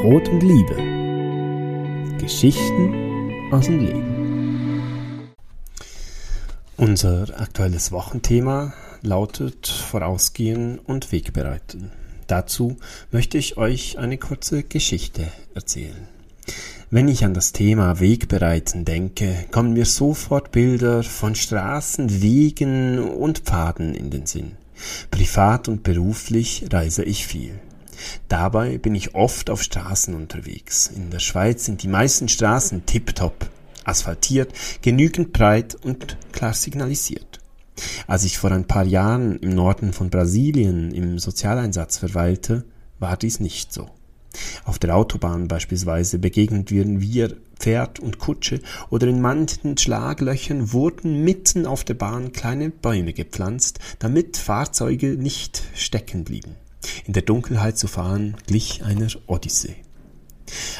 Brot und Liebe. Geschichten aus dem Leben. Unser aktuelles Wochenthema lautet Vorausgehen und Wegbereiten. Dazu möchte ich euch eine kurze Geschichte erzählen. Wenn ich an das Thema Wegbereiten denke, kommen mir sofort Bilder von Straßen, Wegen und Pfaden in den Sinn. Privat und beruflich reise ich viel. Dabei bin ich oft auf Straßen unterwegs. In der Schweiz sind die meisten Straßen tiptop, asphaltiert, genügend breit und klar signalisiert. Als ich vor ein paar Jahren im Norden von Brasilien im Sozialeinsatz verweilte, war dies nicht so. Auf der Autobahn beispielsweise begegnen wir Pferd und Kutsche oder in manchen Schlaglöchern wurden mitten auf der Bahn kleine Bäume gepflanzt, damit Fahrzeuge nicht stecken blieben. In der Dunkelheit zu fahren glich einer Odyssee.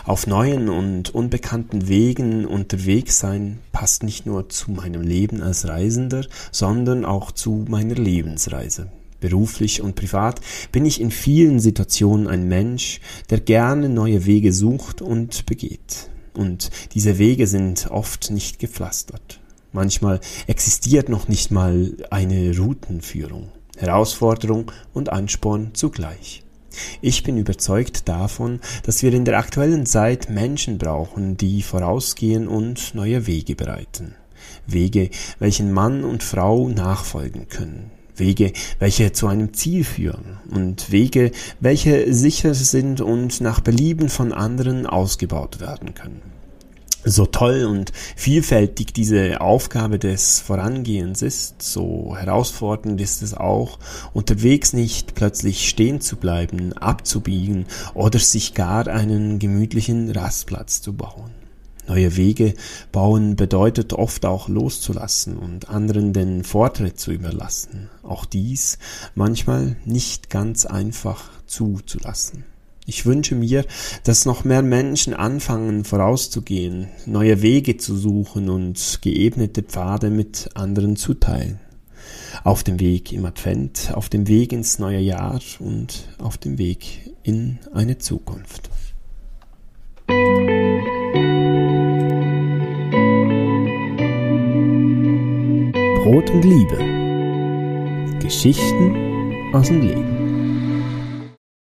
Auf neuen und unbekannten Wegen unterwegs sein passt nicht nur zu meinem Leben als Reisender, sondern auch zu meiner Lebensreise. Beruflich und privat bin ich in vielen Situationen ein Mensch, der gerne neue Wege sucht und begeht. Und diese Wege sind oft nicht gepflastert. Manchmal existiert noch nicht mal eine Routenführung. Herausforderung und Ansporn zugleich. Ich bin überzeugt davon, dass wir in der aktuellen Zeit Menschen brauchen, die vorausgehen und neue Wege bereiten. Wege, welchen Mann und Frau nachfolgen können. Wege, welche zu einem Ziel führen und Wege, welche sicher sind und nach Belieben von anderen ausgebaut werden können so toll und vielfältig diese Aufgabe des Vorangehens ist, so herausfordernd ist es auch, unterwegs nicht plötzlich stehen zu bleiben, abzubiegen oder sich gar einen gemütlichen Rastplatz zu bauen. Neue Wege bauen bedeutet oft auch loszulassen und anderen den Vortritt zu überlassen. Auch dies manchmal nicht ganz einfach zuzulassen. Ich wünsche mir, dass noch mehr Menschen anfangen vorauszugehen, neue Wege zu suchen und geebnete Pfade mit anderen zu teilen. Auf dem Weg im Advent, auf dem Weg ins neue Jahr und auf dem Weg in eine Zukunft. Brot und Liebe. Geschichten aus dem Leben.